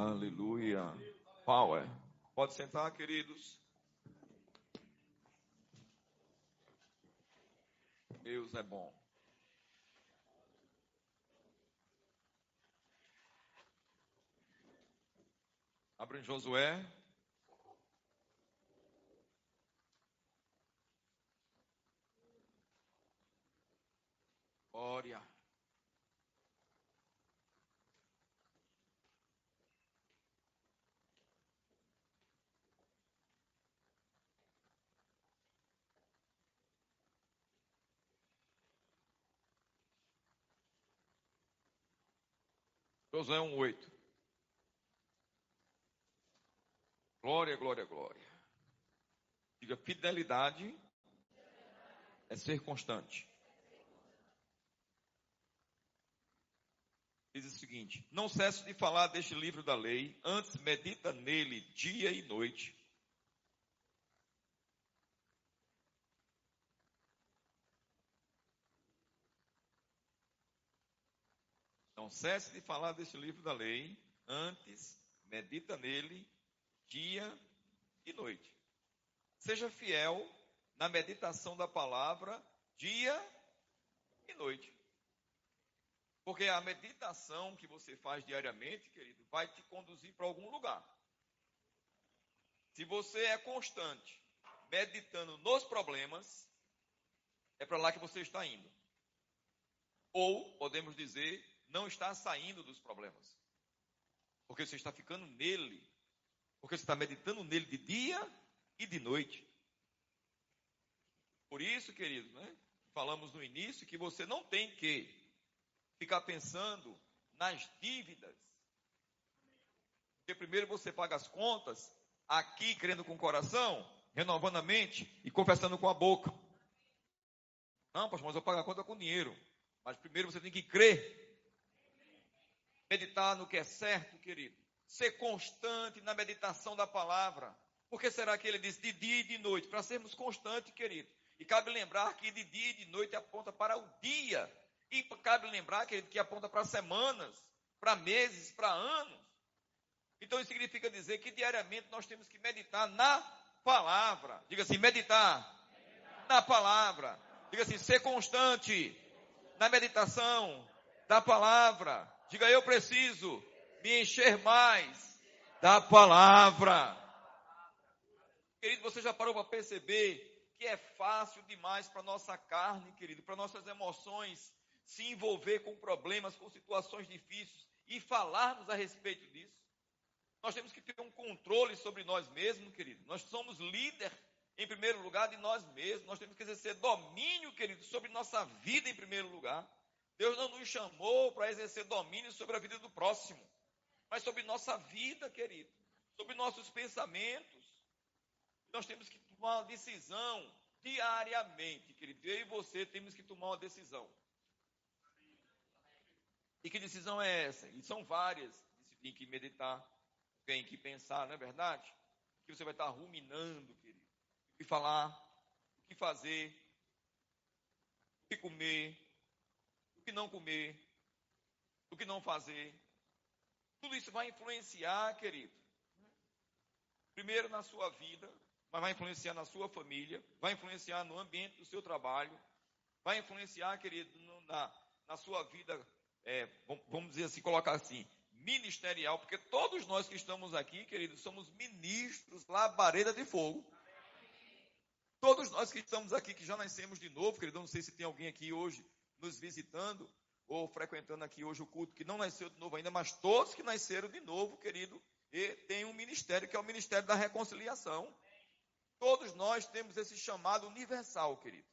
Aleluia. Power. Pode sentar, queridos. Deus é bom. Abre em Josué. Glória. Josué 1,8. Glória, glória, glória. Diga, fidelidade é ser constante. Diz o seguinte: Não cesse de falar deste livro da lei, antes medita nele dia e noite. Não cesse de falar deste livro da lei, antes medita nele dia e noite. Seja fiel na meditação da palavra dia e noite. Porque a meditação que você faz diariamente, querido, vai te conduzir para algum lugar. Se você é constante meditando nos problemas, é para lá que você está indo. Ou, podemos dizer, não está saindo dos problemas. Porque você está ficando nele porque você está meditando nele de dia e de noite. Por isso, querido, né, falamos no início que você não tem que ficar pensando nas dívidas. Porque primeiro você paga as contas, aqui crendo com o coração, renovando a mente e confessando com a boca. Não, pastor, mas eu pago a conta com dinheiro. Mas primeiro você tem que crer. Meditar no que é certo, querido ser constante na meditação da palavra. Por que será que ele diz de dia e de noite? Para sermos constantes, querido. E cabe lembrar que de dia e de noite aponta para o dia. E cabe lembrar, querido, que aponta para semanas, para meses, para anos. Então isso significa dizer que diariamente nós temos que meditar na palavra. Diga assim, meditar, meditar. na palavra. Diga assim, ser constante na meditação da palavra. Diga, eu preciso me encher mais da palavra. Querido, você já parou para perceber que é fácil demais para nossa carne, querido, para nossas emoções se envolver com problemas, com situações difíceis e falarmos a respeito disso? Nós temos que ter um controle sobre nós mesmos, querido. Nós somos líder em primeiro lugar de nós mesmos. Nós temos que exercer domínio, querido, sobre nossa vida em primeiro lugar. Deus não nos chamou para exercer domínio sobre a vida do próximo mas sobre nossa vida, querido, sobre nossos pensamentos. Nós temos que tomar uma decisão diariamente, querido. Eu e você temos que tomar uma decisão. E que decisão é essa? E são várias. Tem que meditar, tem que pensar, não é verdade? Que você vai estar ruminando, querido. O que falar, o que fazer, o que comer, o que não comer, o que não fazer. Tudo isso vai influenciar, querido. Primeiro na sua vida, mas vai influenciar na sua família, vai influenciar no ambiente do seu trabalho, vai influenciar, querido, no, na, na sua vida, é, vamos dizer assim, colocar assim, ministerial, porque todos nós que estamos aqui, queridos, somos ministros labareda de fogo. Todos nós que estamos aqui, que já nascemos de novo, querido, não sei se tem alguém aqui hoje nos visitando, ou frequentando aqui hoje o culto, que não nasceu de novo ainda, mas todos que nasceram de novo, querido, e tem um ministério que é o ministério da reconciliação. Todos nós temos esse chamado universal, querido.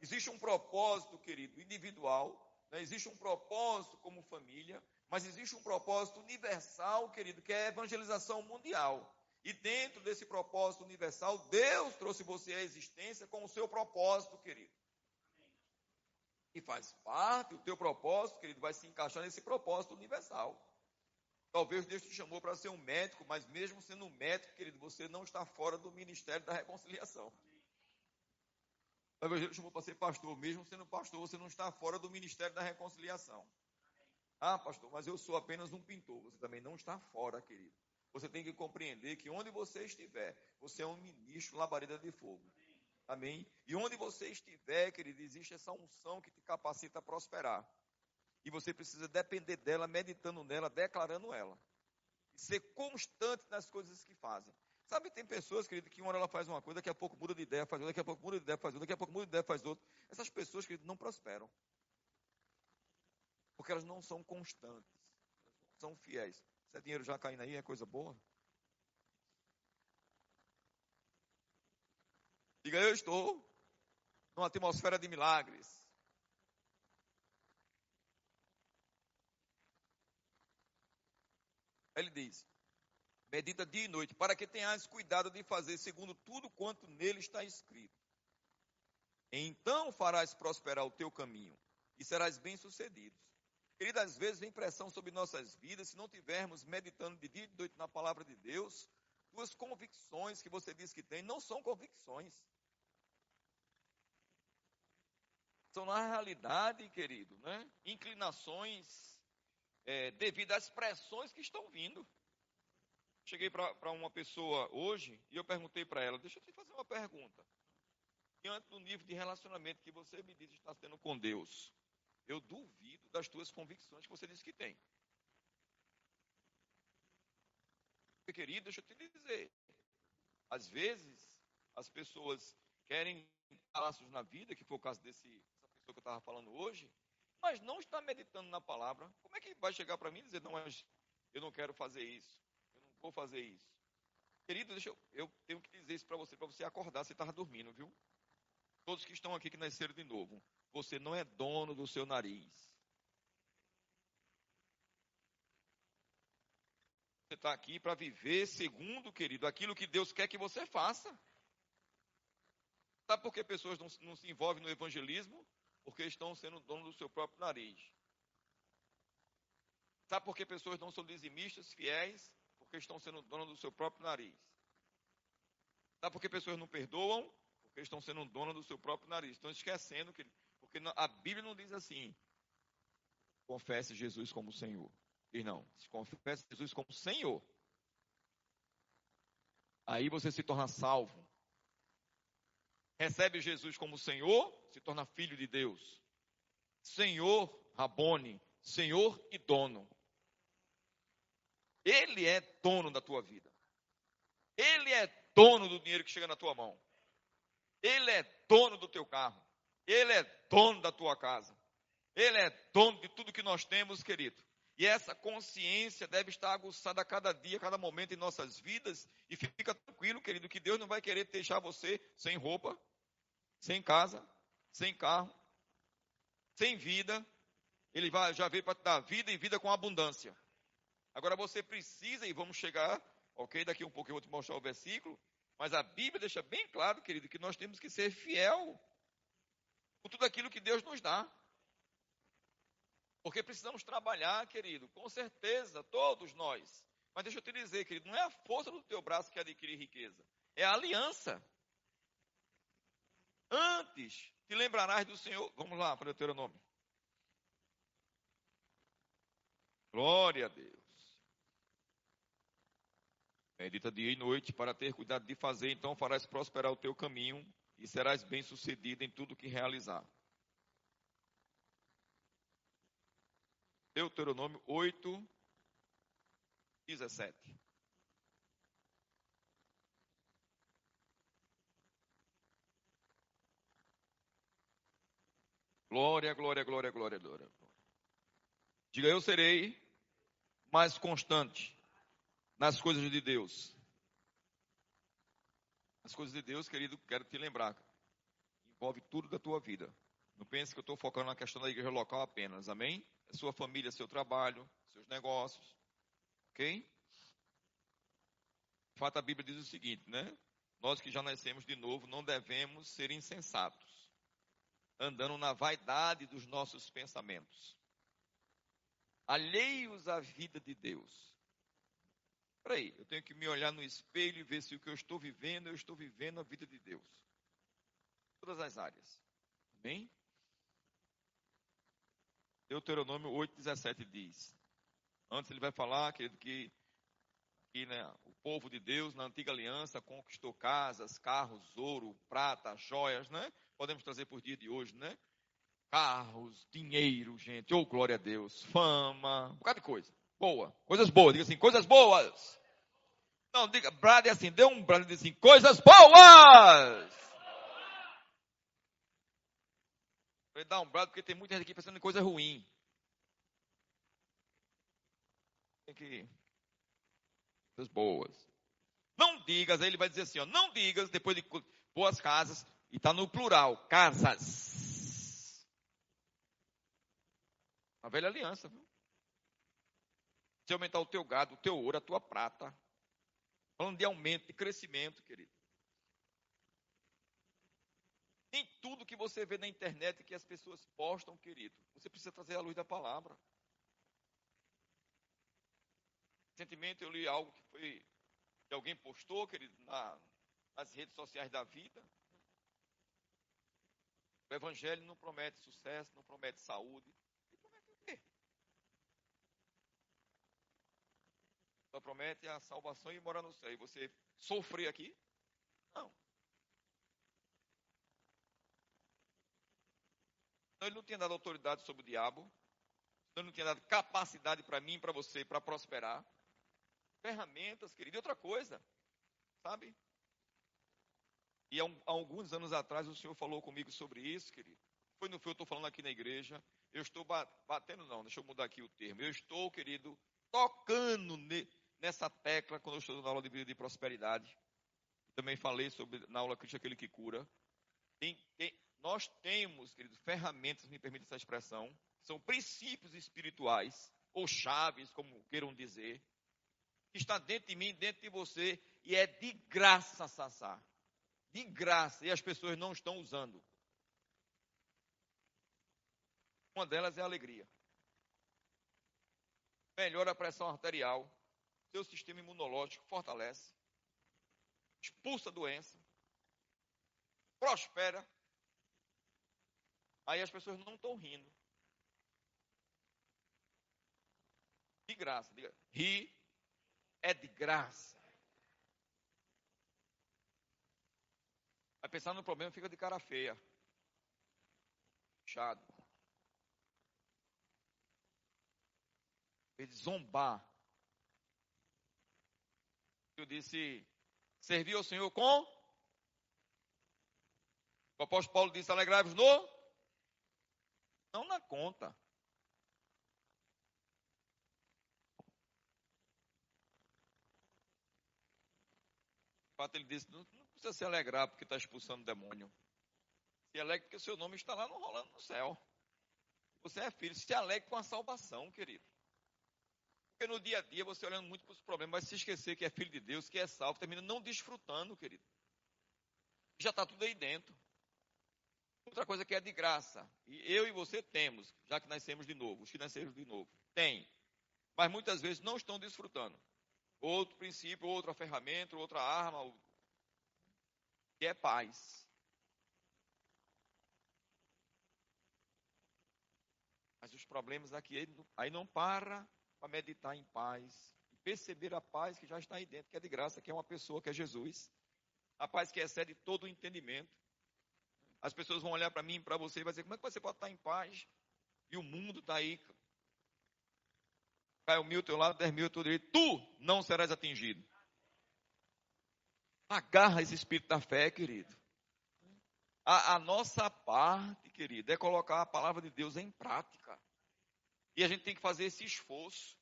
Existe um propósito, querido, individual, né? existe um propósito como família, mas existe um propósito universal, querido, que é a evangelização mundial. E dentro desse propósito universal, Deus trouxe você à existência com o seu propósito, querido e faz parte, o teu propósito, querido, vai se encaixar nesse propósito universal. Talvez Deus te chamou para ser um médico, mas mesmo sendo um médico, querido, você não está fora do ministério da reconciliação. Talvez Deus te chamou para ser pastor, mesmo sendo pastor, você não está fora do ministério da reconciliação. Ah, pastor, mas eu sou apenas um pintor. Você também não está fora, querido. Você tem que compreender que onde você estiver, você é um ministro labareda de fogo. Amém? E onde você estiver, querido, existe essa unção que te capacita a prosperar. E você precisa depender dela, meditando nela, declarando ela. E ser constante nas coisas que fazem. Sabe, tem pessoas, querido, que uma hora ela faz uma coisa, daqui a pouco muda de ideia, faz outra, daqui a pouco muda de ideia, faz outra, daqui a pouco muda de ideia, faz outra. Essas pessoas, querido, não prosperam. Porque elas não são constantes. Não são fiéis. Se é dinheiro já caindo aí, é coisa boa. Diga, eu estou numa atmosfera de milagres. Ele diz: medita dia e noite, para que tenhas cuidado de fazer segundo tudo quanto nele está escrito. Então farás prosperar o teu caminho e serás bem-sucedido. Querida, às vezes vem pressão sobre nossas vidas, se não tivermos meditando de dia e de noite na palavra de Deus, duas convicções que você diz que tem não são convicções. São, na realidade, querido, né, inclinações é, devido às pressões que estão vindo. Cheguei para uma pessoa hoje e eu perguntei para ela: Deixa eu te fazer uma pergunta. Diante do nível de relacionamento que você me diz está tendo com Deus, eu duvido das tuas convicções que você diz que tem. Querido, deixa eu te dizer. Às vezes, as pessoas querem passos na vida, que foi o caso desse, pessoa que eu estava falando hoje, mas não está meditando na palavra, como é que vai chegar para mim e dizer, não, eu não quero fazer isso, eu não vou fazer isso? Querido, deixa eu, eu tenho que dizer isso para você, para você acordar, você estava dormindo, viu? Todos que estão aqui que nasceram de novo, você não é dono do seu nariz. Você está aqui para viver segundo, querido, aquilo que Deus quer que você faça. Sabe por que pessoas não, não se envolvem no evangelismo? Porque estão sendo dono do seu próprio nariz. Sabe por que pessoas não são dizimistas, fiéis? Porque estão sendo dono do seu próprio nariz. Sabe por que pessoas não perdoam? Porque estão sendo dono do seu próprio nariz. Estão esquecendo que. Porque a Bíblia não diz assim. Confesse Jesus como Senhor. Diz não. Confesse Jesus como Senhor. Aí você se torna salvo recebe Jesus como Senhor, se torna filho de Deus. Senhor, Rabone, Senhor e dono. Ele é dono da tua vida. Ele é dono do dinheiro que chega na tua mão. Ele é dono do teu carro. Ele é dono da tua casa. Ele é dono de tudo que nós temos, querido. E essa consciência deve estar aguçada a cada dia, a cada momento em nossas vidas. E fica tranquilo, querido, que Deus não vai querer deixar você sem roupa, sem casa, sem carro, sem vida. Ele vai, já veio para te dar vida e vida com abundância. Agora você precisa, e vamos chegar, ok? Daqui um pouco eu vou te mostrar o versículo. Mas a Bíblia deixa bem claro, querido, que nós temos que ser fiel com tudo aquilo que Deus nos dá. Porque precisamos trabalhar, querido, com certeza, todos nós. Mas deixa eu te dizer, querido, não é a força do teu braço que adquire riqueza, é a aliança. Antes te lembrarás do Senhor. Vamos lá para o nome. Glória a Deus. Medita dia e noite para ter cuidado de fazer, então farás prosperar o teu caminho e serás bem-sucedido em tudo que realizar. Deuteronômio 8, 17. Glória, glória, glória, glória, glória. Diga, eu serei mais constante nas coisas de Deus. As coisas de Deus, querido, quero te lembrar. Envolve tudo da tua vida. Não pense que eu estou focando na questão da igreja local apenas, amém? É sua família, seu trabalho, seus negócios. Ok? De fato, a Bíblia diz o seguinte, né? Nós que já nascemos de novo não devemos ser insensatos andando na vaidade dos nossos pensamentos, alheios à vida de Deus. Peraí, eu tenho que me olhar no espelho e ver se o que eu estou vivendo, eu estou vivendo a vida de Deus. Todas as áreas. Bem? Deuteronômio 8,17 diz. Antes ele vai falar, querido, que, que né, o povo de Deus, na antiga aliança, conquistou casas, carros, ouro, prata, joias, né? Podemos trazer por dia de hoje, né? Carros, dinheiro, gente, oh glória a Deus, fama, um bocado de coisa. Boa, coisas boas, diga assim, coisas boas. Não, diga, brade assim, dê um brade e diga assim, coisas boas! Vai dar um brado porque tem muita gente aqui pensando em coisa ruim. Tem que. Coisas boas. Não digas, aí ele vai dizer assim, ó, não digas, depois de boas casas, e está no plural, casas. A velha aliança, viu? Se aumentar o teu gado, o teu ouro, a tua prata. Falando de aumento, de crescimento, querido. Nem tudo que você vê na internet que as pessoas postam, querido. Você precisa trazer a luz da palavra. Recentemente eu li algo que foi que alguém postou, querido, na, nas redes sociais da vida. O evangelho não promete sucesso, não promete saúde. E promete o quê? Só promete a salvação e morar no céu. E você sofrer aqui? Não. Então ele não tinha dado autoridade sobre o diabo. Ele não tinha dado capacidade para mim, para você, para prosperar. Ferramentas, querido. E outra coisa, sabe? E há, um, há, alguns anos atrás o Senhor falou comigo sobre isso, querido. Foi no que eu estou falando aqui na igreja. Eu estou batendo, não, deixa eu mudar aqui o termo. Eu estou, querido, tocando ne, nessa tecla quando eu estou na aula de vida de prosperidade. Também falei sobre na aula Cristo aquele que cura. Tem, tem, nós temos, querido, ferramentas, me permite essa expressão, são princípios espirituais, ou chaves, como queiram dizer, que está dentro de mim, dentro de você, e é de graça, Sassá. De graça, e as pessoas não estão usando. Uma delas é a alegria. Melhora a pressão arterial, seu sistema imunológico fortalece, expulsa a doença, prospera, Aí as pessoas não estão rindo. De graça. Diga, ri é de graça. Vai pensar no problema, fica de cara feia. Fechado. Ele zombar. Eu disse, servir ao Senhor com? O apóstolo Paulo disse, alegrai-vos no não na conta. Fato ele disse, não, não precisa se alegrar porque está expulsando o demônio. Se alegre porque o seu nome está lá no rolando no céu. Você é filho, se alegre com a salvação, querido. Porque no dia a dia você olhando muito para os problemas, vai se esquecer que é filho de Deus, que é salvo, termina não desfrutando, querido. Já está tudo aí dentro. Outra coisa que é de graça. E eu e você temos, já que nascemos de novo, os que nasceram de novo. Tem. Mas muitas vezes não estão desfrutando. Outro princípio, outra ferramenta, outra arma, que é paz. Mas os problemas aqui, aí não para para meditar em paz. Perceber a paz que já está aí dentro, que é de graça, que é uma pessoa, que é Jesus. A paz que excede todo o entendimento. As pessoas vão olhar para mim, para você e vai dizer: como é que você pode estar em paz? E o mundo está aí. Caiu mil ao teu lado, dez mil ao teu direito. Tu não serás atingido. Agarra esse espírito da fé, querido. A, a, nossa parte, querido, é colocar a palavra de Deus em prática. E a gente tem que fazer esse esforço.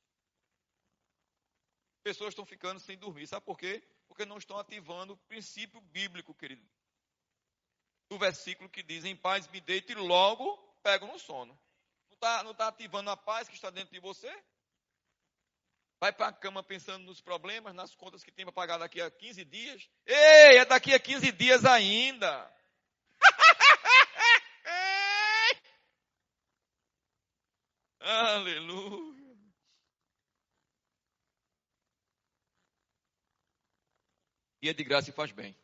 Pessoas estão ficando sem dormir. Sabe por quê? Porque não estão ativando o princípio bíblico, querido do versículo que diz: Em paz me deito e logo pego no sono. Não está não tá ativando a paz que está dentro de você? Vai para a cama pensando nos problemas, nas contas que tem para pagar daqui a 15 dias. Ei, é daqui a 15 dias ainda. Aleluia. E é de graça e faz bem.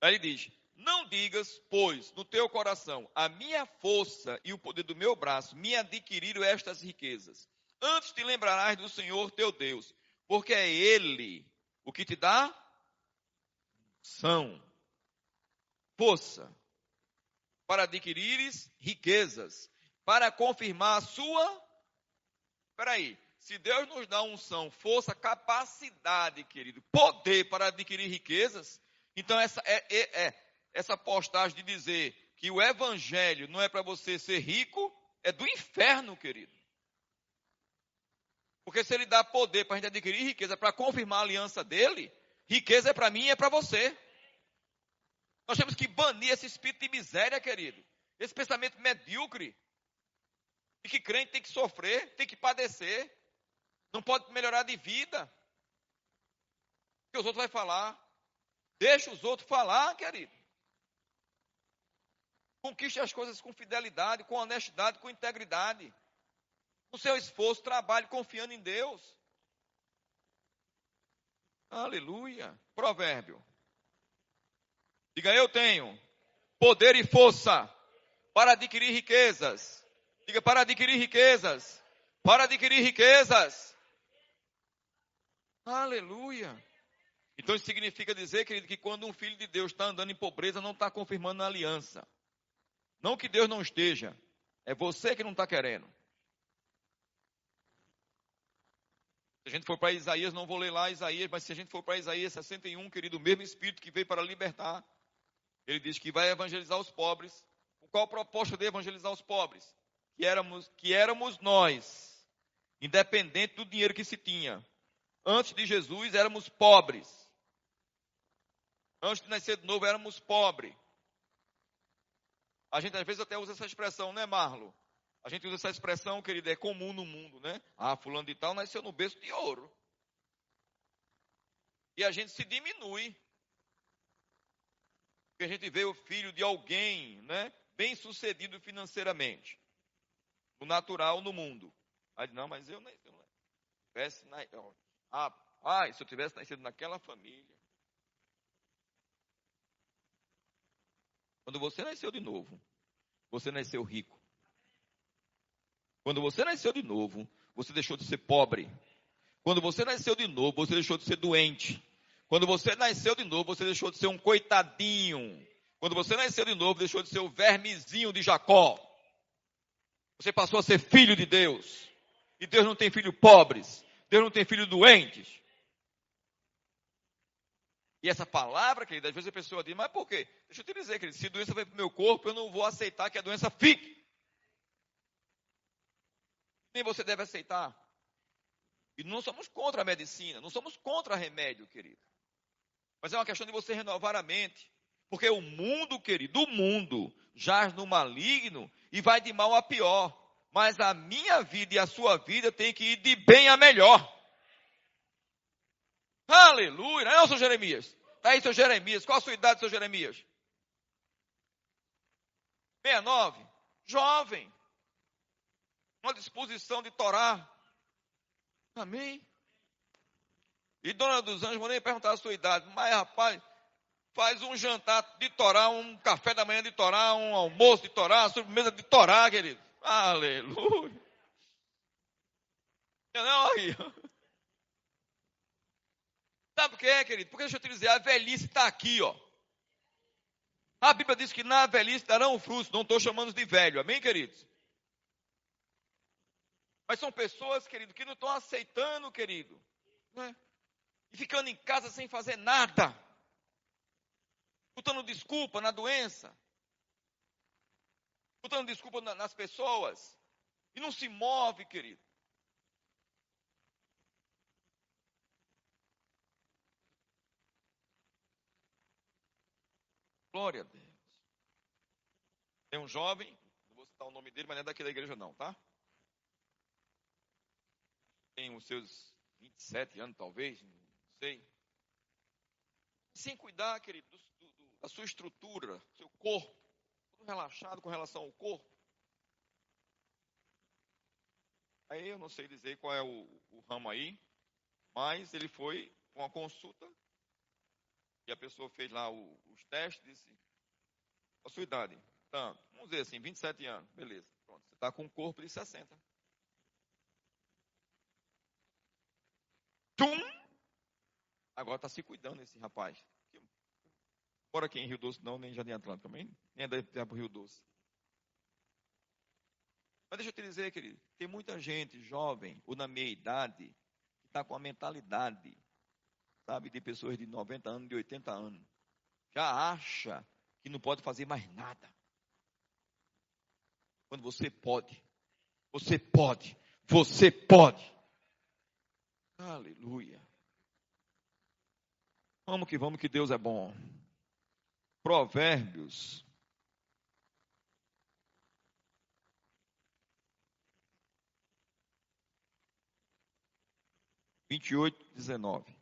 Aí ele diz: Não digas, pois, no teu coração, a minha força e o poder do meu braço me adquiriram estas riquezas. Antes te lembrarás do Senhor teu Deus, porque é Ele o que te dá são força para adquirires riquezas, para confirmar a sua. Espera aí, se Deus nos dá unção, força, capacidade, querido, poder para adquirir riquezas, então essa é, é, é essa postagem de dizer que o evangelho não é para você ser rico, é do inferno, querido. Porque se ele dá poder para a gente adquirir riqueza, para confirmar a aliança dele, riqueza é para mim e é para você. Nós temos que banir esse espírito de miséria, querido. Esse pensamento medíocre. E que crente tem que sofrer, tem que padecer. Não pode melhorar de vida. Que os outros vão falar. Deixa os outros falar, querido. Conquiste as coisas com fidelidade, com honestidade, com integridade. O seu esforço, trabalhe confiando em Deus. Aleluia. Provérbio. Diga, eu tenho poder e força para adquirir riquezas. Diga, para adquirir riquezas. Para adquirir riquezas. Aleluia. Então isso significa dizer, querido, que quando um filho de Deus está andando em pobreza, não está confirmando a aliança. Não que Deus não esteja, é você que não está querendo. Se a gente for para Isaías, não vou ler lá Isaías, mas se a gente for para Isaías 61, querido, o mesmo Espírito que veio para libertar, ele diz que vai evangelizar os pobres. Qual a proposta de evangelizar os pobres? Que éramos, que éramos nós, independente do dinheiro que se tinha. Antes de Jesus éramos pobres. Antes de nascer de novo éramos pobres. A gente às vezes até usa essa expressão, né, Marlo? A gente usa essa expressão, querido, é comum no mundo, né? Ah, fulano de tal nasceu no berço de ouro. E a gente se diminui. Porque a gente vê o filho de alguém, né? Bem sucedido financeiramente. No natural, no mundo. Aí, não, mas eu não, eu ah, ah, se eu tivesse nascido naquela família. Quando você nasceu de novo, você nasceu rico. Quando você nasceu de novo, você deixou de ser pobre. Quando você nasceu de novo, você deixou de ser doente. Quando você nasceu de novo, você deixou de ser um coitadinho. Quando você nasceu de novo, deixou de ser o vermezinho de Jacó. Você passou a ser filho de Deus. E Deus não tem filho pobres. Deus não tem filho doentes. E essa palavra, querida, às vezes a pessoa diz, mas por quê? Deixa eu te dizer, querido, se doença vem para o meu corpo, eu não vou aceitar que a doença fique. Nem você deve aceitar. E não somos contra a medicina, não somos contra remédio, querido. Mas é uma questão de você renovar a mente. Porque o mundo, querido, o mundo jaz no maligno e vai de mal a pior. Mas a minha vida e a sua vida tem que ir de bem a melhor. Aleluia. Não, seu Jeremias? Está aí, seu Jeremias. Qual a sua idade, seu Jeremias? 69. Jovem. Uma disposição de Torá. Amém? E dona dos anjos, vou nem perguntar a sua idade, mas rapaz, faz um jantar de Torá, um café da manhã de Torá, um almoço de Torá, uma sobremesa de Torá, querido. Aleluia. Não, aí. Sabe por quê, querido? Porque deixa eu te dizer, a velhice está aqui, ó. A Bíblia diz que na velhice darão frutos, não estou chamando de velho, amém, queridos? Mas são pessoas, querido, que não estão aceitando, querido, né? E ficando em casa sem fazer nada. Botando desculpa na doença. Botando desculpa nas pessoas. E não se move, querido. Glória a Deus. Tem um jovem, não vou citar o nome dele, mas não é daqui da igreja não, tá? Tem os seus 27 anos, talvez, não sei. Sem cuidar, querido, do, do, da sua estrutura, do seu corpo, todo relaxado com relação ao corpo. Aí eu não sei dizer qual é o, o ramo aí, mas ele foi com a consulta e a pessoa fez lá o, os testes, disse, A sua idade? Tanto. Vamos dizer assim, 27 anos. Beleza. Pronto. Você está com um corpo de 60. Tum! Agora está se cuidando esse rapaz. Bora aqui em Rio Doce, não, nem Jardim Atlântico também, nem deve para o Rio Doce. Mas deixa eu te dizer, querido, tem muita gente jovem, ou na meia idade, que está com a mentalidade, sabe, de pessoas de 90 anos, de 80 anos. Já acha que não pode fazer mais nada. Quando você pode, você pode, você pode. Aleluia. Vamos que vamos, que Deus é bom. Provérbios. Vinte e oito, dezenove.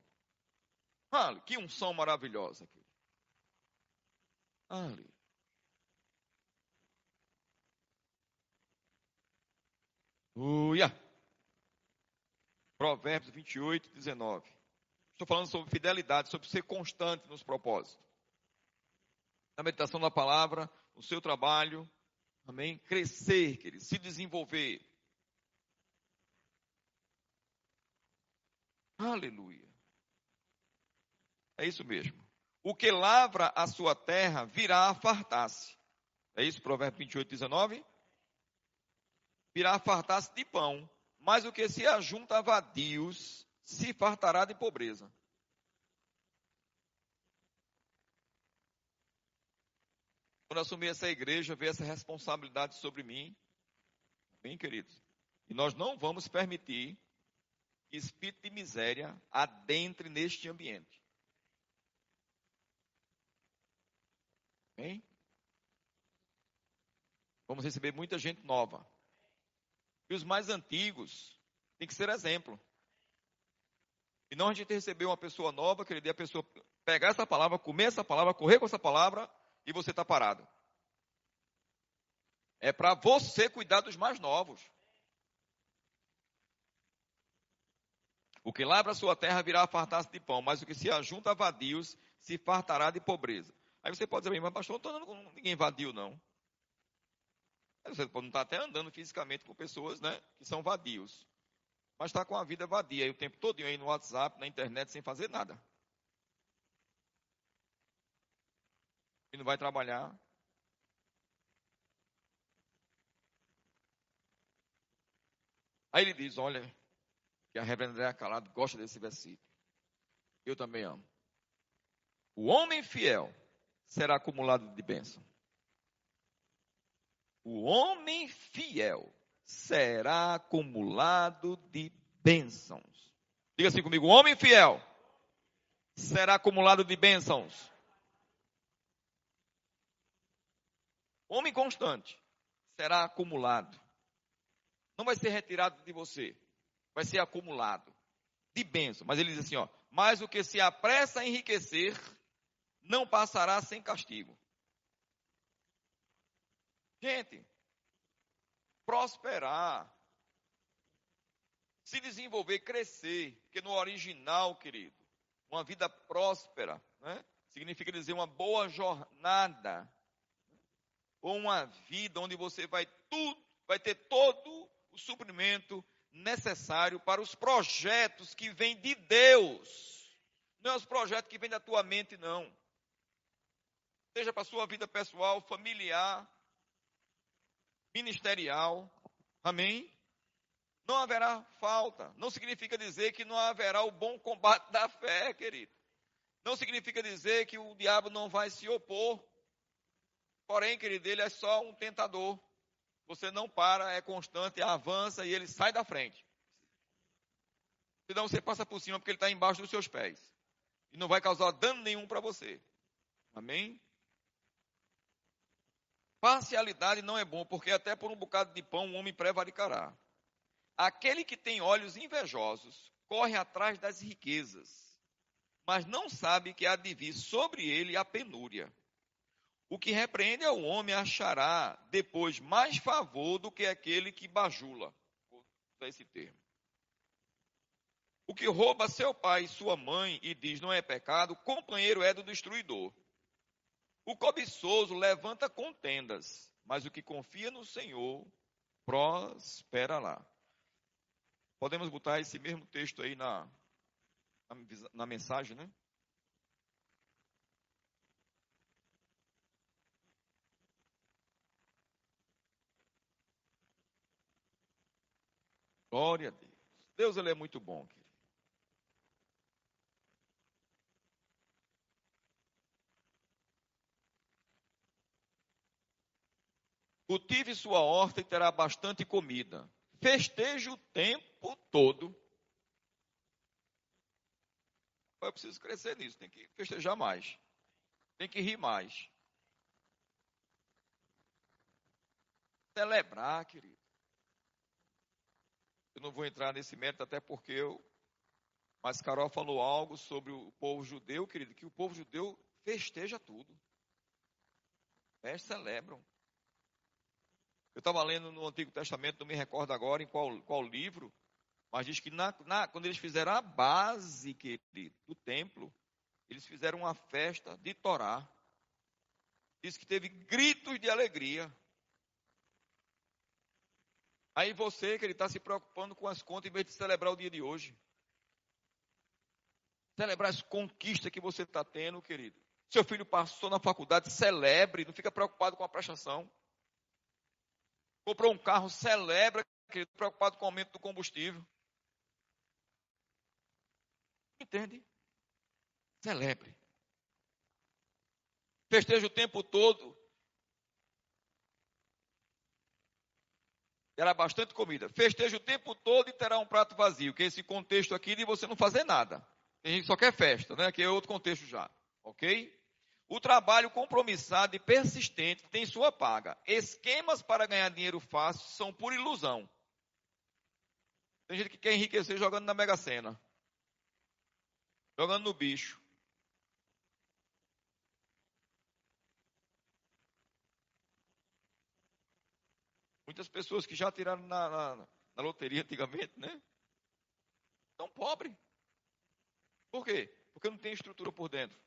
Ale, que unção maravilhosa aqui. Ale. Uia. Provérbios 28, 19. Estou falando sobre fidelidade, sobre ser constante nos propósitos na meditação da palavra, no seu trabalho, amém? Crescer, querido, se desenvolver. Aleluia. É isso mesmo. O que lavra a sua terra virá a fartar-se. É isso, Provérbio 28, 19? Virá a fartar-se de pão, mas o que se ajunta a vadios se fartará de pobreza. Quando assumi essa igreja, veio essa responsabilidade sobre mim. Bem, queridos. E nós não vamos permitir que espírito de miséria adentre neste ambiente. Bem? Vamos receber muita gente nova. E os mais antigos têm que ser exemplo. E não a gente receber uma pessoa nova, querer a pessoa pegar essa palavra, comer essa palavra, correr com essa palavra e você está parado. É para você cuidar dos mais novos. O que labra a sua terra virá fartar-se de pão, mas o que se ajunta a vadios se fartará de pobreza. Aí você pode dizer, mas pastor, não estou ninguém vadio, não. Você pode não estar até andando fisicamente com pessoas né, que são vadios. Mas está com a vida vadia aí o tempo todo aí no WhatsApp, na internet, sem fazer nada. e não vai trabalhar. Aí ele diz: Olha, que a reverenda Andréa Calado gosta desse versículo. Eu também amo. O homem fiel será acumulado de bênção. O homem fiel será acumulado de bênçãos. Diga assim comigo: o homem fiel será acumulado de bênçãos. Homem constante será acumulado. Não vai ser retirado de você, vai ser acumulado de bênção. Mas ele diz assim, ó, mas o que se apressa a enriquecer não passará sem castigo. Gente, prosperar, se desenvolver, crescer, porque no original, querido, uma vida próspera, né, significa dizer uma boa jornada ou uma vida onde você vai tudo, vai ter todo o suprimento necessário para os projetos que vêm de Deus. Não é os projetos que vêm da tua mente, não. Seja para a sua vida pessoal, familiar, ministerial. Amém? Não haverá falta. Não significa dizer que não haverá o bom combate da fé, querido. Não significa dizer que o diabo não vai se opor. Porém, querido, ele é só um tentador. Você não para, é constante, avança e ele sai da frente. Senão você passa por cima porque ele está embaixo dos seus pés. E não vai causar dano nenhum para você. Amém? Parcialidade não é bom, porque até por um bocado de pão o um homem prevaricará. Aquele que tem olhos invejosos corre atrás das riquezas, mas não sabe que há de vir sobre ele a penúria. O que repreende ao homem achará depois mais favor do que aquele que bajula. Vou usar esse termo. O que rouba seu pai e sua mãe e diz não é pecado, companheiro é do destruidor. O cobiçoso levanta contendas, mas o que confia no Senhor prosperará. Podemos botar esse mesmo texto aí na, na, na mensagem, né? Glória a Deus. Deus ele é muito bom, Cultive sua horta e terá bastante comida. Festeje o tempo todo. Eu preciso crescer nisso, tem que festejar mais. Tem que rir mais. Celebrar, querido. Eu não vou entrar nesse mérito, até porque eu. Mas Carol falou algo sobre o povo judeu, querido, que o povo judeu festeja tudo. Eles celebram. Eu estava lendo no Antigo Testamento, não me recordo agora em qual, qual livro, mas diz que na, na, quando eles fizeram a base querido, do templo, eles fizeram uma festa de Torá. Diz que teve gritos de alegria. Aí você, que ele está se preocupando com as contas em vez de celebrar o dia de hoje. Celebrar as conquistas que você está tendo, querido. Seu filho passou na faculdade, celebre, não fica preocupado com a prestação. Comprou um carro, celebra, querido, preocupado com o aumento do combustível. Entende? Celebre. Festeja o tempo todo terá bastante comida. Festeja o tempo todo e terá um prato vazio, que é esse contexto aqui de você não fazer nada. Tem gente que só quer festa, né? Que é outro contexto já. Ok? O trabalho compromissado e persistente tem sua paga. Esquemas para ganhar dinheiro fácil são por ilusão. Tem gente que quer enriquecer jogando na Mega Sena. Jogando no bicho. Muitas pessoas que já tiraram na, na, na loteria antigamente, né? Estão pobres. Por quê? Porque não tem estrutura por dentro.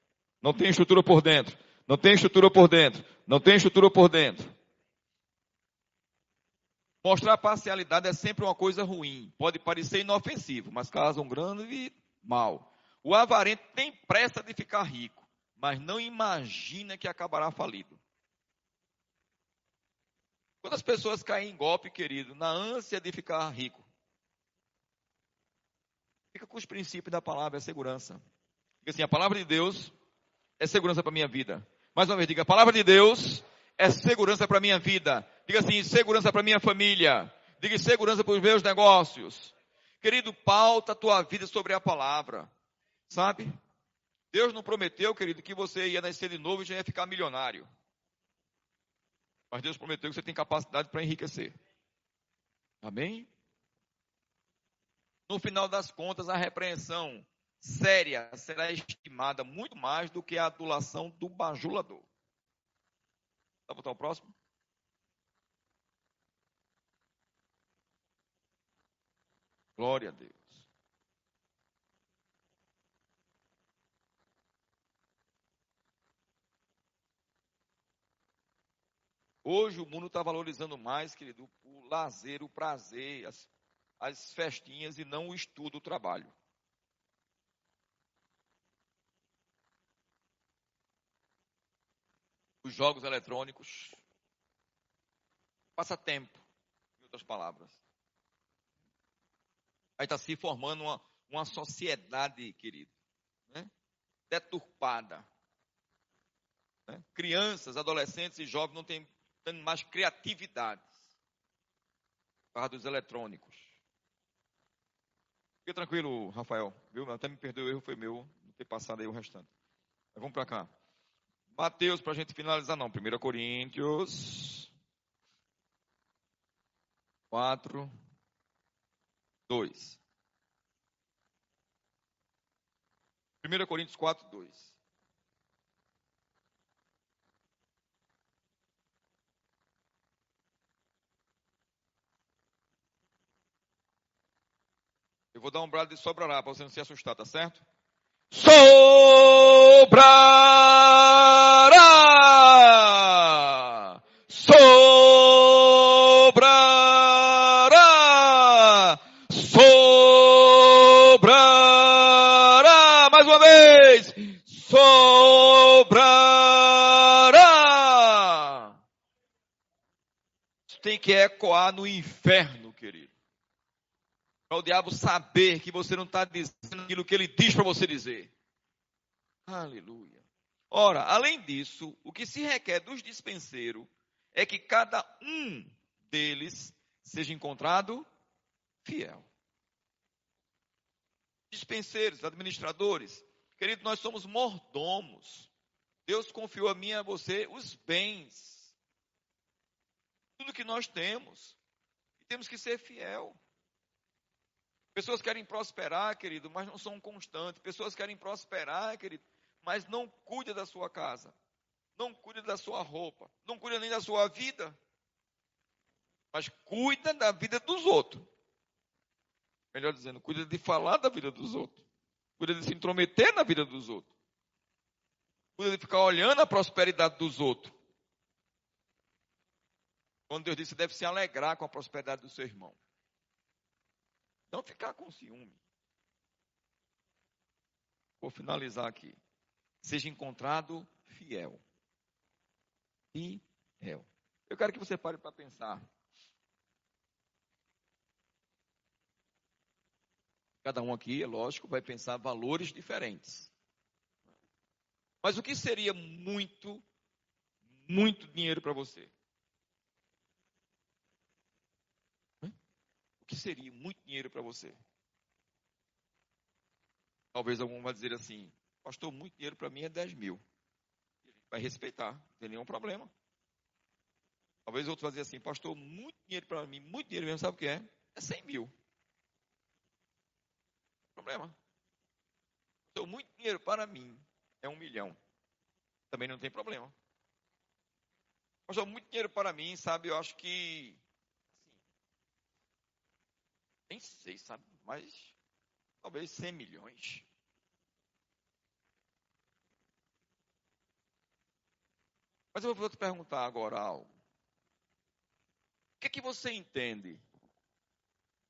Não tem estrutura por dentro. Não tem estrutura por dentro. Não tem estrutura por dentro. Mostrar parcialidade é sempre uma coisa ruim. Pode parecer inofensivo, mas causa um grande mal. O avarento tem pressa de ficar rico, mas não imagina que acabará falido. Quando as pessoas caem em golpe, querido, na ânsia de ficar rico, fica com os princípios da palavra, é segurança. Assim, a palavra de Deus é segurança para minha vida. Mais uma vez, diga, a palavra de Deus é segurança para minha vida. Diga assim, segurança para minha família. Diga segurança para os meus negócios. Querido, pauta a tua vida sobre a palavra. Sabe? Deus não prometeu, querido, que você ia nascer de novo e já ia ficar milionário. Mas Deus prometeu que você tem capacidade para enriquecer. Amém? No final das contas, a repreensão séria será estimada muito mais do que a adulação do bajulador. Vamos botar o próximo? Glória a Deus. Hoje o mundo está valorizando mais, querido, o lazer, o prazer, as, as festinhas e não o estudo, o trabalho. Os jogos eletrônicos, passatempo, em outras palavras. Aí está se formando uma, uma sociedade, querido, né? deturpada. Né? Crianças, adolescentes e jovens não têm mais criatividade por dos eletrônicos. Fique tranquilo, Rafael, viu? Até me perdoe, o erro foi meu, não ter passado aí o restante. Mas vamos para cá. Mateus, para a gente finalizar, não. 1 Coríntios 4, 2. 1 Coríntios 4, 2. vou dar um brado de sobrará para você não se assustar, tá certo? sobrará, sobrará, sobrará, mais uma vez, sobrará. Isso tem que ecoar no inferno, querido. Para o diabo saber que você não está dizendo aquilo que ele diz para você dizer. Aleluia. Ora, além disso, o que se requer dos dispenseiros é que cada um deles seja encontrado fiel. Dispenseiros, administradores, querido, nós somos mordomos. Deus confiou a mim e a você os bens. Tudo que nós temos. E temos que ser fiel. Pessoas querem prosperar, querido, mas não são constantes. Pessoas querem prosperar, querido, mas não cuida da sua casa, não cuida da sua roupa, não cuida nem da sua vida, mas cuida da vida dos outros. Melhor dizendo, cuida de falar da vida dos outros, cuida de se intrometer na vida dos outros, cuida de ficar olhando a prosperidade dos outros. Quando Deus disse, deve se alegrar com a prosperidade do seu irmão. Não ficar com ciúme. Vou finalizar aqui seja encontrado fiel. Fiel. Eu quero que você pare para pensar. Cada um aqui, é lógico, vai pensar valores diferentes. Mas o que seria muito, muito dinheiro para você? Que seria muito dinheiro para você? Talvez algum vai dizer assim: Pastor, muito dinheiro para mim é 10 mil. Vai respeitar, não tem nenhum problema. Talvez outros vão dizer assim, pastor, muito dinheiro para mim, muito dinheiro mesmo, sabe o que é? É 100 mil. Problema. Pastor, muito dinheiro para mim é um milhão. Também não tem problema. Pastor, muito dinheiro para mim, sabe, eu acho que. Nem sei, sabe, mas talvez 100 milhões. Mas eu vou te perguntar agora algo. O que, é que você entende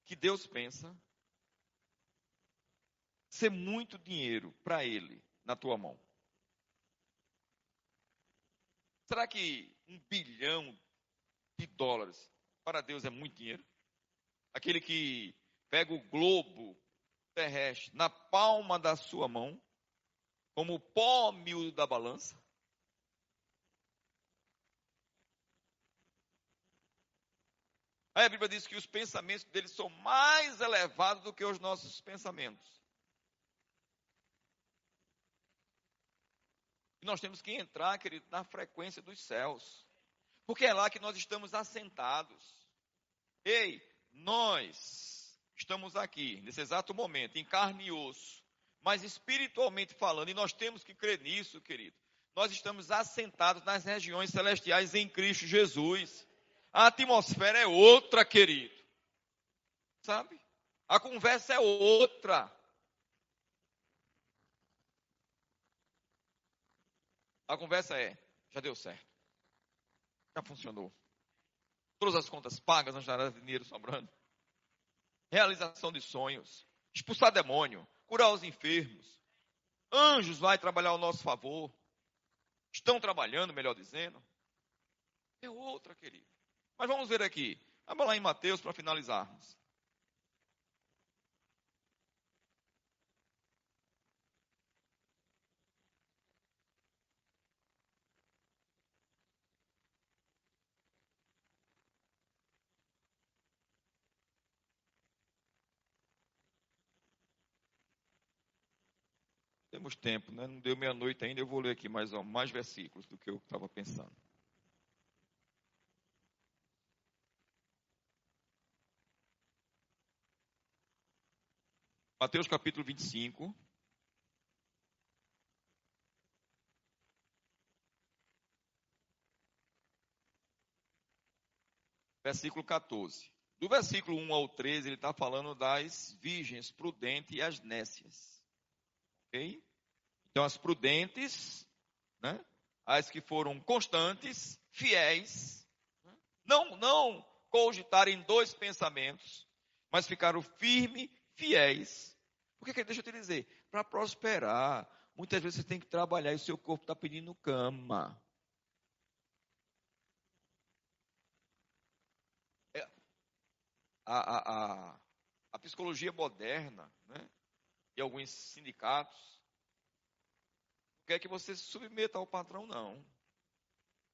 que Deus pensa ser muito dinheiro para Ele na tua mão? Será que um bilhão de dólares para Deus é muito dinheiro? Aquele que pega o globo terrestre na palma da sua mão, como o pó miúdo da balança, Aí a Bíblia diz que os pensamentos deles são mais elevados do que os nossos pensamentos. E nós temos que entrar, querido, na frequência dos céus. Porque é lá que nós estamos assentados. Ei, nós estamos aqui, nesse exato momento, em carne e osso, mas espiritualmente falando, e nós temos que crer nisso, querido. Nós estamos assentados nas regiões celestiais em Cristo Jesus. A atmosfera é outra, querido. Sabe? A conversa é outra. A conversa é: já deu certo. Já funcionou. Todas as contas pagas, não estará dinheiro sobrando. Realização de sonhos. Expulsar demônio. Curar os enfermos. Anjos vai trabalhar ao nosso favor. Estão trabalhando, melhor dizendo. É outra, querido. Mas vamos ver aqui. Vamos lá em Mateus para finalizarmos. Temos tempo, né? Não deu meia-noite ainda, eu vou ler aqui mais, ó, mais versículos do que eu estava pensando. Mateus capítulo 25. Versículo 14. Do versículo 1 ao 13, ele está falando das virgens prudentes e as nécias. Ok? Então, as prudentes, né? as que foram constantes, fiéis, não, não cogitarem dois pensamentos, mas ficaram firmes, fiéis porque, deixa eu te dizer, para prosperar, muitas vezes você tem que trabalhar e seu corpo está pedindo cama. É, a, a, a, a psicologia moderna, né, e alguns sindicatos, quer que você se submeta ao patrão, não.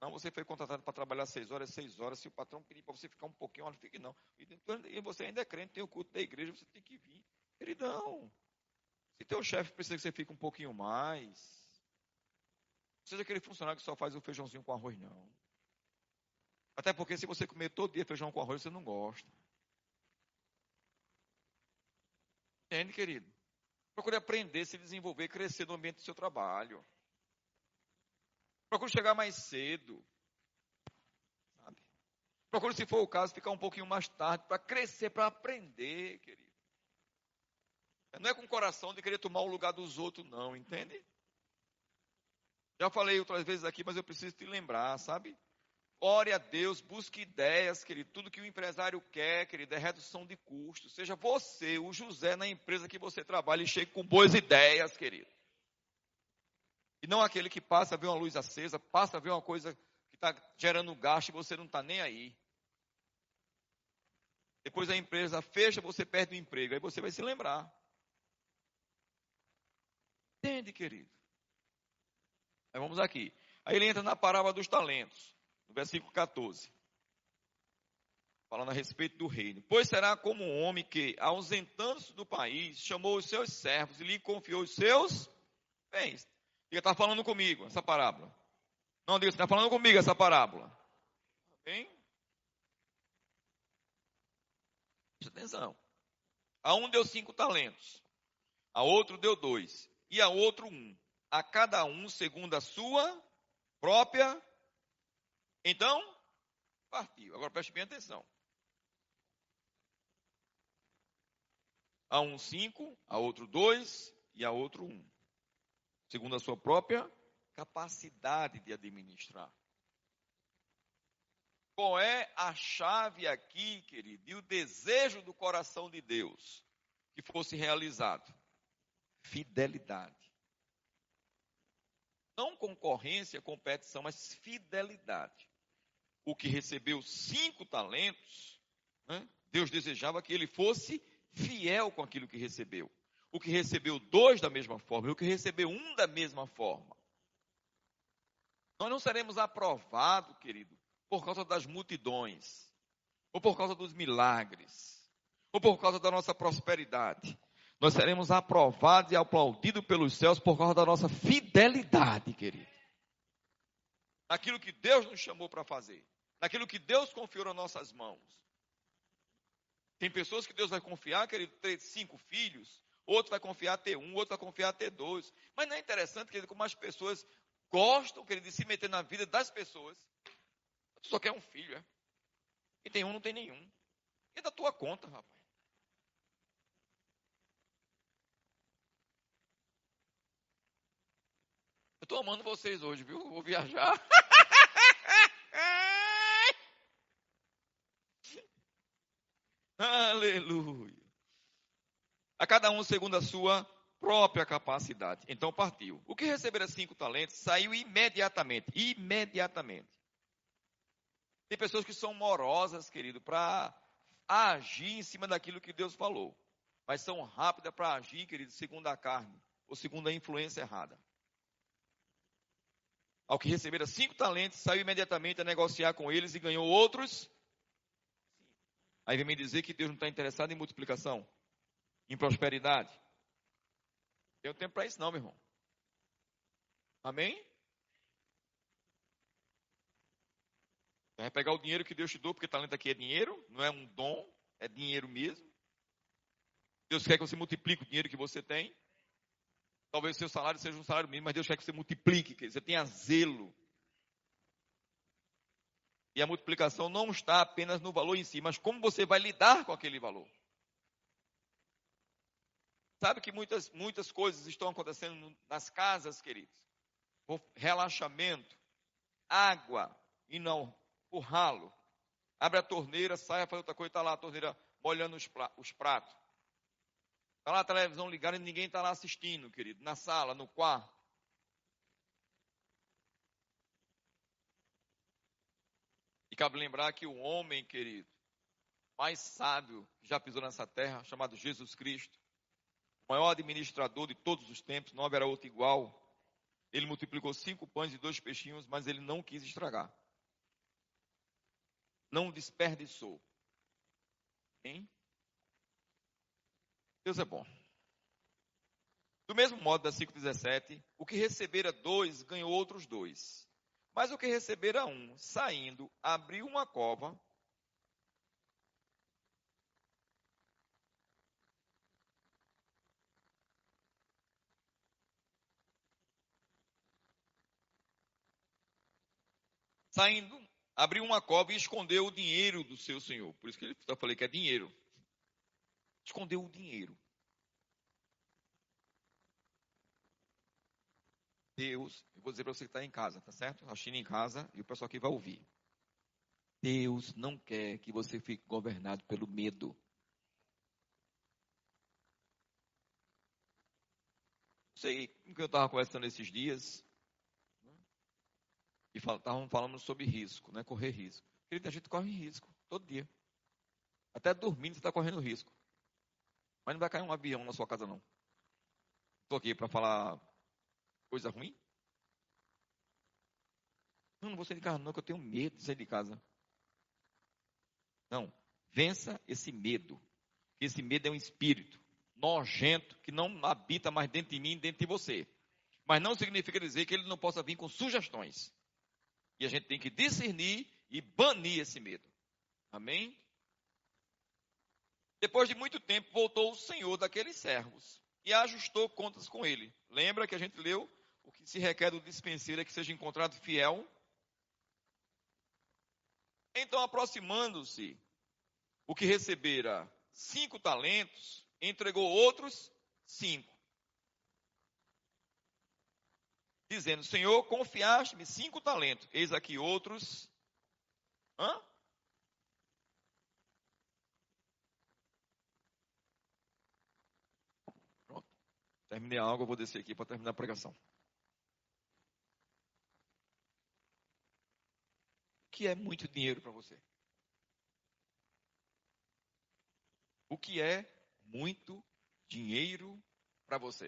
Não, você foi contratado para trabalhar seis horas, seis horas. Se o patrão pedir para você ficar um pouquinho, fique não. E você ainda é crente, tem o culto da igreja, você tem que vir. Queridão, se teu chefe precisa que você fique um pouquinho mais, não seja aquele funcionário que só faz o feijãozinho com arroz, não. Até porque se você comer todo dia feijão com arroz, você não gosta. Entende, querido? Procure aprender, se desenvolver, crescer no ambiente do seu trabalho. Procure chegar mais cedo. Sabe? Procure, se for o caso, ficar um pouquinho mais tarde para crescer, para aprender, querido. Não é com o coração de querer tomar o lugar dos outros, não, entende? Já falei outras vezes aqui, mas eu preciso te lembrar, sabe? Ore a Deus, busque ideias, querido. Tudo que o empresário quer, querido, é redução de custos. Seja você, o José, na empresa que você trabalha e chegue com boas ideias, querido. E não aquele que passa a ver uma luz acesa, passa a ver uma coisa que está gerando gasto e você não está nem aí. Depois a empresa fecha, você perde o emprego. Aí você vai se lembrar. Entende, querido? Aí vamos aqui. Aí ele entra na parábola dos talentos, no versículo 14. Falando a respeito do reino. Pois será como um homem que, ausentando-se do país, chamou os seus servos e lhe confiou os seus bens. Diga, está falando comigo essa parábola. Não, diga, está falando comigo essa parábola. Bem? Presta atenção. A um deu cinco talentos, a outro deu dois, e a outro um. A cada um segundo a sua própria. Então, partiu. Agora preste bem atenção. A um cinco, a outro dois e a outro um segundo a sua própria capacidade de administrar. Qual é a chave aqui, querido, e o desejo do coração de Deus que fosse realizado? Fidelidade. Não concorrência, competição, mas fidelidade. O que recebeu cinco talentos, né, Deus desejava que ele fosse fiel com aquilo que recebeu o que recebeu dois da mesma forma e o que recebeu um da mesma forma. Nós não seremos aprovados, querido, por causa das multidões, ou por causa dos milagres, ou por causa da nossa prosperidade. Nós seremos aprovados e aplaudidos pelos céus por causa da nossa fidelidade, querido. Naquilo que Deus nos chamou para fazer, naquilo que Deus confiou nas nossas mãos. Tem pessoas que Deus vai confiar, querido, ter cinco filhos, outro vai confiar ter um, outro vai confiar ter dois. Mas não é interessante, querido, como as pessoas gostam, querido, de se meter na vida das pessoas. Tu só quer um filho, é? E tem um, não tem nenhum. E é da tua conta, rapaz. Eu estou amando vocês hoje, viu? vou viajar. Aleluia a cada um segundo a sua própria capacidade. Então partiu. O que recebera cinco talentos saiu imediatamente. Imediatamente. Tem pessoas que são morosas, querido, para agir em cima daquilo que Deus falou. Mas são rápidas para agir, querido, segundo a carne, ou segundo a influência errada. Ao que recebera cinco talentos, saiu imediatamente a negociar com eles e ganhou outros. Aí vem me dizer que Deus não está interessado em multiplicação em prosperidade. Tem tempo para isso não, meu irmão. Amém? Vai pegar o dinheiro que Deus te deu, porque talento aqui é dinheiro, não é um dom, é dinheiro mesmo. Deus quer que você multiplique o dinheiro que você tem. Talvez o seu salário seja um salário mínimo, mas Deus quer que você multiplique, que você tenha zelo. E a multiplicação não está apenas no valor em si, mas como você vai lidar com aquele valor. Sabe que muitas, muitas coisas estão acontecendo nas casas, queridos. Relaxamento, água e não o ralo. Abre a torneira, sai, faz outra coisa, está lá a torneira molhando os, pratos. Está lá a televisão ligada e ninguém está lá assistindo, querido. Na sala, no quarto. Cabe lembrar que o homem, querido, mais sábio que já pisou nessa terra, chamado Jesus Cristo, o maior administrador de todos os tempos, não haverá outro igual. Ele multiplicou cinco pães e dois peixinhos, mas ele não quis estragar. Não desperdiçou. Hein? Deus é bom. Do mesmo modo, versículo 17, o que recebera dois ganhou outros dois. Mas o que recebera um, saindo, abriu uma cova. Saindo, abriu uma cova e escondeu o dinheiro do seu senhor. Por isso que eu falei que é dinheiro. Escondeu o dinheiro. Deus, eu vou dizer para você que está em casa, tá certo? Assistindo em casa e o pessoal aqui vai ouvir. Deus não quer que você fique governado pelo medo. Sei que eu estava conversando esses dias. E estavam falando sobre risco, né? Correr risco. Querido, a gente corre risco todo dia. Até dormindo você está correndo risco. Mas não vai cair um avião na sua casa, não. Estou aqui para falar coisa ruim? Não, não vou sair de casa não, que eu tenho medo de sair de casa. Não, vença esse medo. Esse medo é um espírito nojento que não habita mais dentro de mim, dentro de você. Mas não significa dizer que ele não possa vir com sugestões. E a gente tem que discernir e banir esse medo. Amém? Depois de muito tempo, voltou o senhor daqueles servos e ajustou contas com ele. Lembra que a gente leu se requer do dispenseiro é que seja encontrado fiel. Então, aproximando-se, o que recebera cinco talentos, entregou outros cinco. Dizendo, Senhor, confiaste-me cinco talentos, eis aqui outros. Hã? Pronto. Terminei a água, vou descer aqui para terminar a pregação. Que é muito dinheiro para você? O que é muito dinheiro para você?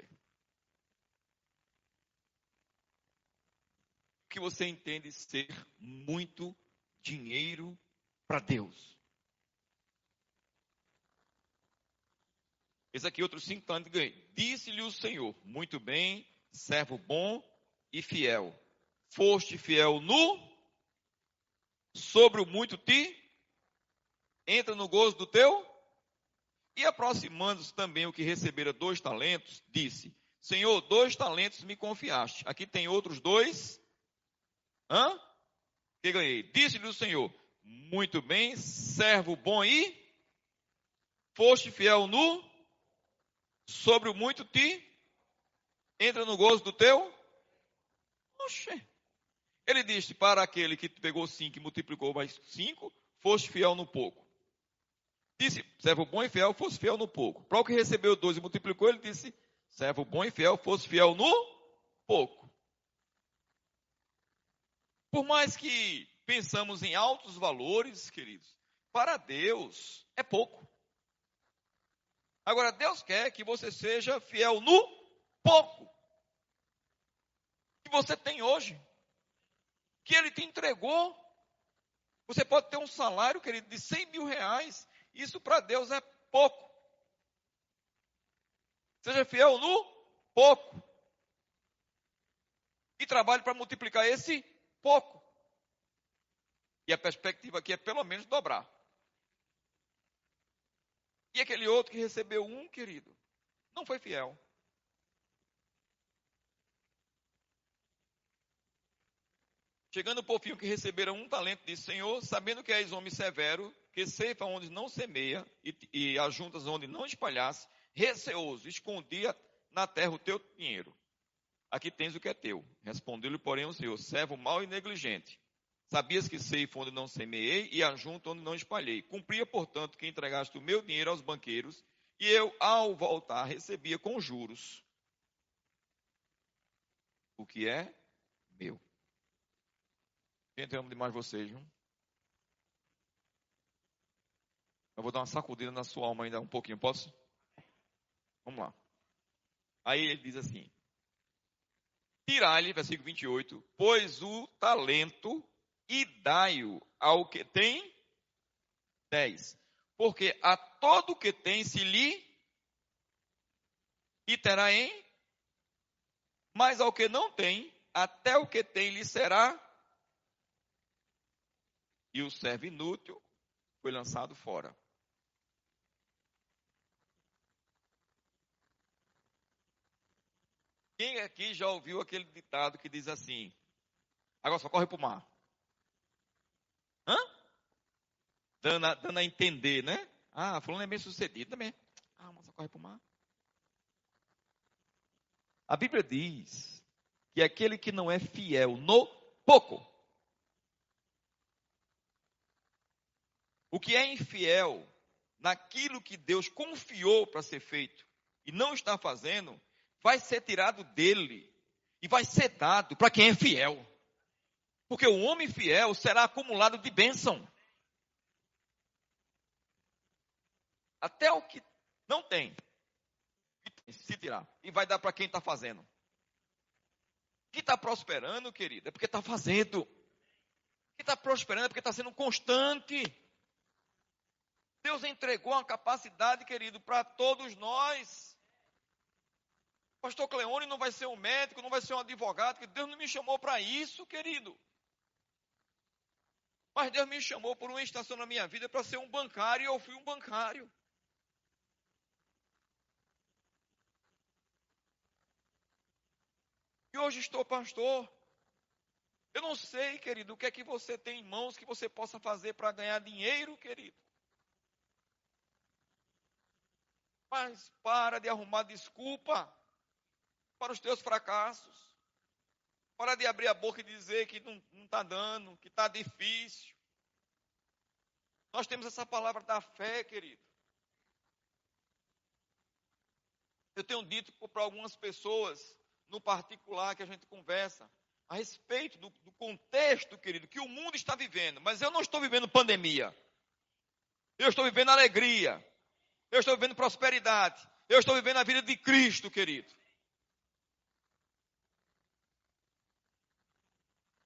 O que você entende ser muito dinheiro para Deus? Esse aqui, outro cinco talentos ganhei. Disse-lhe o Senhor: Muito bem, servo bom e fiel. Foste fiel no sobre o muito te entra no gozo do teu. E aproximando-se também o que recebera dois talentos, disse: Senhor, dois talentos me confiaste. Aqui tem outros dois. Hã? Que ganhei. Disse-lhe o Senhor: Muito bem, servo bom e foste fiel no sobre o muito te entra no gozo do teu. Oxê. Ele disse para aquele que pegou cinco e multiplicou mais cinco, foste fiel no pouco. Disse, servo bom e fiel, fosse fiel no pouco. Para o que recebeu dois e multiplicou, ele disse, servo bom e fiel, fosse fiel no pouco. Por mais que pensamos em altos valores, queridos, para Deus é pouco. Agora, Deus quer que você seja fiel no pouco que você tem hoje que ele te entregou. Você pode ter um salário, querido, de 100 mil reais. Isso para Deus é pouco. Seja fiel no pouco. E trabalhe para multiplicar esse pouco. E a perspectiva aqui é pelo menos dobrar. E aquele outro que recebeu um, querido, não foi fiel. Chegando por fim, que receberam um talento, disse: Senhor, sabendo que és homem severo, que ceifa onde não semeia e, e ajuntas onde não espalhasse, receoso, escondia na terra o teu dinheiro. Aqui tens o que é teu. Respondeu-lhe, porém, o Senhor: servo mau e negligente. Sabias que ceifa onde não semeei e ajunto onde não espalhei. Cumpria, portanto, que entregaste o meu dinheiro aos banqueiros e eu, ao voltar, recebia com juros o que é meu. Gente, eu amo demais vocês, viu? Eu vou dar uma sacudida na sua alma ainda um pouquinho, posso? Vamos lá. Aí ele diz assim: Tirai-lhe, versículo 28, pois o talento e dai-o ao que tem 10. Porque a todo que tem se lhe e terá em, mas ao que não tem, até o que tem lhe será. E o servo inútil foi lançado fora. Quem aqui já ouviu aquele ditado que diz assim: agora só corre para o mar? Hã? Dando a, dando a entender, né? Ah, fulano é bem sucedido também. Ah, mas só corre para o mar. A Bíblia diz que aquele que não é fiel no pouco, o que é infiel naquilo que Deus confiou para ser feito e não está fazendo, vai ser tirado dele e vai ser dado para quem é fiel. Porque o homem fiel será acumulado de bênção. Até o que não tem, se tirar. E vai dar para quem está fazendo. Quem está prosperando, querido, é porque está fazendo. Quem está prosperando é porque está sendo constante. Deus entregou uma capacidade, querido, para todos nós. Pastor Cleone não vai ser um médico, não vai ser um advogado, que Deus não me chamou para isso, querido. Mas Deus me chamou por uma estação na minha vida para ser um bancário e eu fui um bancário. E hoje estou pastor. Eu não sei, querido, o que é que você tem em mãos que você possa fazer para ganhar dinheiro, querido. Mas para de arrumar desculpa para os teus fracassos. Para de abrir a boca e dizer que não está dando, que está difícil. Nós temos essa palavra da fé, querido. Eu tenho dito para algumas pessoas, no particular, que a gente conversa, a respeito do, do, contexto, querido, que o mundo está vivendo. Mas eu não estou vivendo pandemia. Eu estou vivendo alegria. Eu estou vivendo prosperidade. Eu estou vivendo a vida de Cristo, querido.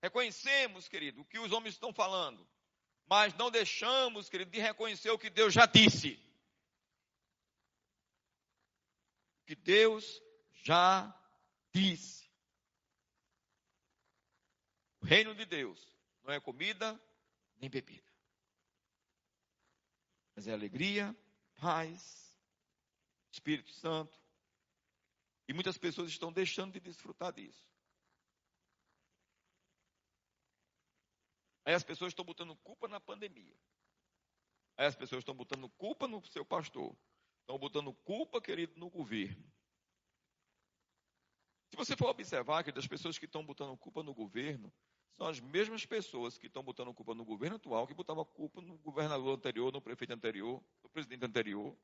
Reconhecemos, querido, o que os homens estão falando, mas não deixamos, querido, de reconhecer o que Deus já disse. O que Deus já disse. O reino de Deus não é comida nem bebida, mas é alegria, paz, Espírito Santo. E muitas pessoas estão deixando de desfrutar disso. Aí as pessoas estão botando culpa na pandemia. Aí as pessoas estão botando culpa no seu pastor. Estão botando culpa, querido, no governo. Se você for observar que das pessoas que estão botando culpa no governo, são as mesmas pessoas que estão botando culpa no governo atual, que botavam culpa no governador anterior, no prefeito anterior, no presidente anterior.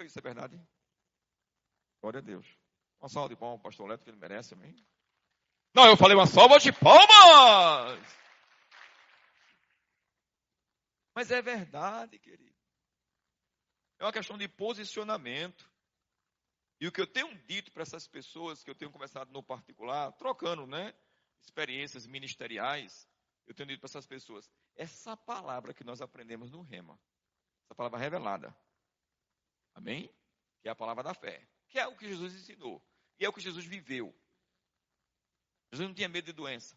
Isso é verdade? Glória a Deus. Uma salva de palmas pastor Leto, que ele merece, amém? Não, eu falei uma salva de palmas. Mas é verdade, querido. É uma questão de posicionamento. E o que eu tenho dito para essas pessoas que eu tenho conversado no particular, trocando, né, experiências ministeriais, eu tenho dito para essas pessoas, essa palavra que nós aprendemos no rema, essa palavra revelada. Amém? Que é a palavra da fé, que é o que Jesus ensinou, e é o que Jesus viveu. Jesus não tinha medo de doença.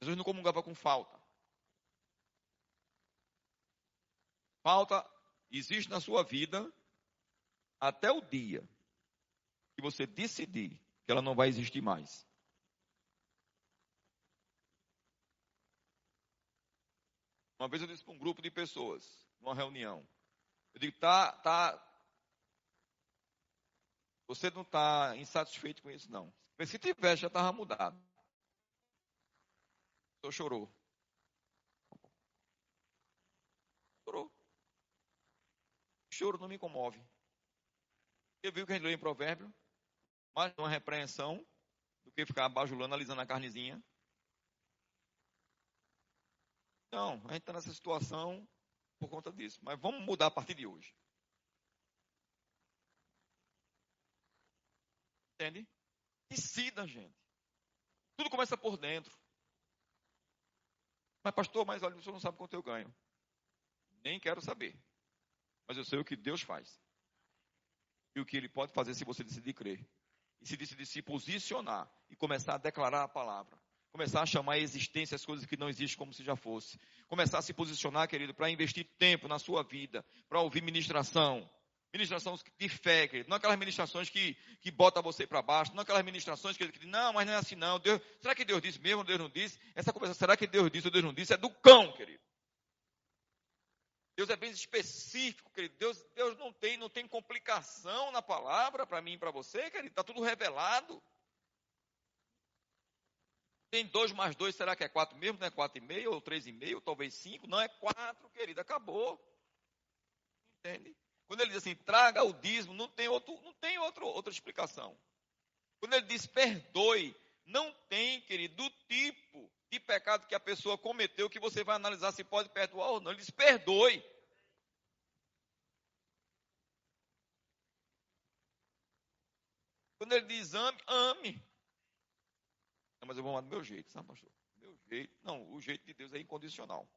Jesus não comungava com falta. Falta existe na sua vida até o dia que você decidir que ela não vai existir mais. Uma vez eu disse para um grupo de pessoas, numa reunião, eu digo, tá, tá, você não está insatisfeito com isso, não. Mas se tivesse, já estava mudado. Só chorou. Choro não me comove. Você viu que a gente leu em provérbio? Mais uma repreensão do que ficar bajulando, alisando a carnezinha. Não, a gente está nessa situação por conta disso. Mas vamos mudar a partir de hoje. Entende? Decida, gente. Tudo começa por dentro. Mas, pastor, mas olha, o senhor não sabe quanto eu ganho. Nem quero saber. Mas eu sei o que Deus faz. E o que Ele pode fazer se você decidir crer. E se decidir se posicionar e começar a declarar a palavra. Começar a chamar a existência as coisas que não existem como se já fosse. Começar a se posicionar, querido, para investir tempo na sua vida, para ouvir ministração, Ministração de fé, querido. Não aquelas ministrações que, que bota você para baixo. Não aquelas ministrações que, que não, mas não é assim não. Deus, será que Deus disse mesmo Deus não disse? Essa conversa, será que Deus disse ou Deus não disse? É do cão, querido. Deus é bem específico, querido. Deus, Deus não tem, não tem complicação na palavra para mim e para você, querido. Está tudo revelado. Tem dois mais dois, será que é quatro mesmo? Não é quatro e meio, ou três e meio, talvez cinco? Não é quatro, querido. Acabou. Entende? Quando ele diz assim, traga o dízimo, não tem, outro, não tem outro, outra explicação. Quando ele diz perdoe, não tem, querido, do tipo de pecado que a pessoa cometeu que você vai analisar se pode perdoar ou não. Ele diz perdoe. Quando ele diz ame, ame. Não, mas eu vou amar do meu jeito, sabe, pastor? Meu jeito. Não, o jeito de Deus é incondicional.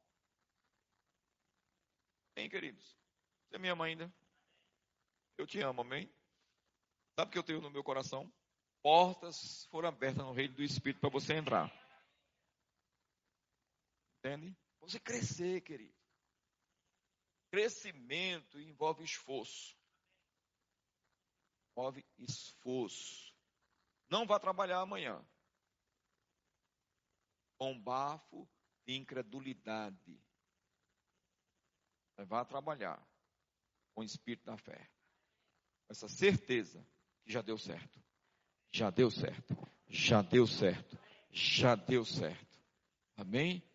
Tem, queridos? Você é minha mãe ainda? Eu te amo, amém? Sabe o que eu tenho no meu coração? Portas foram abertas no reino do Espírito para você entrar. Entende? Você crescer, querido. Crescimento envolve esforço. Envolve esforço. Não vá trabalhar amanhã. Com bafo de incredulidade. Vá trabalhar com o espírito da fé. Com essa certeza que já deu certo. Já deu certo. Já deu certo. Já deu certo. Amém?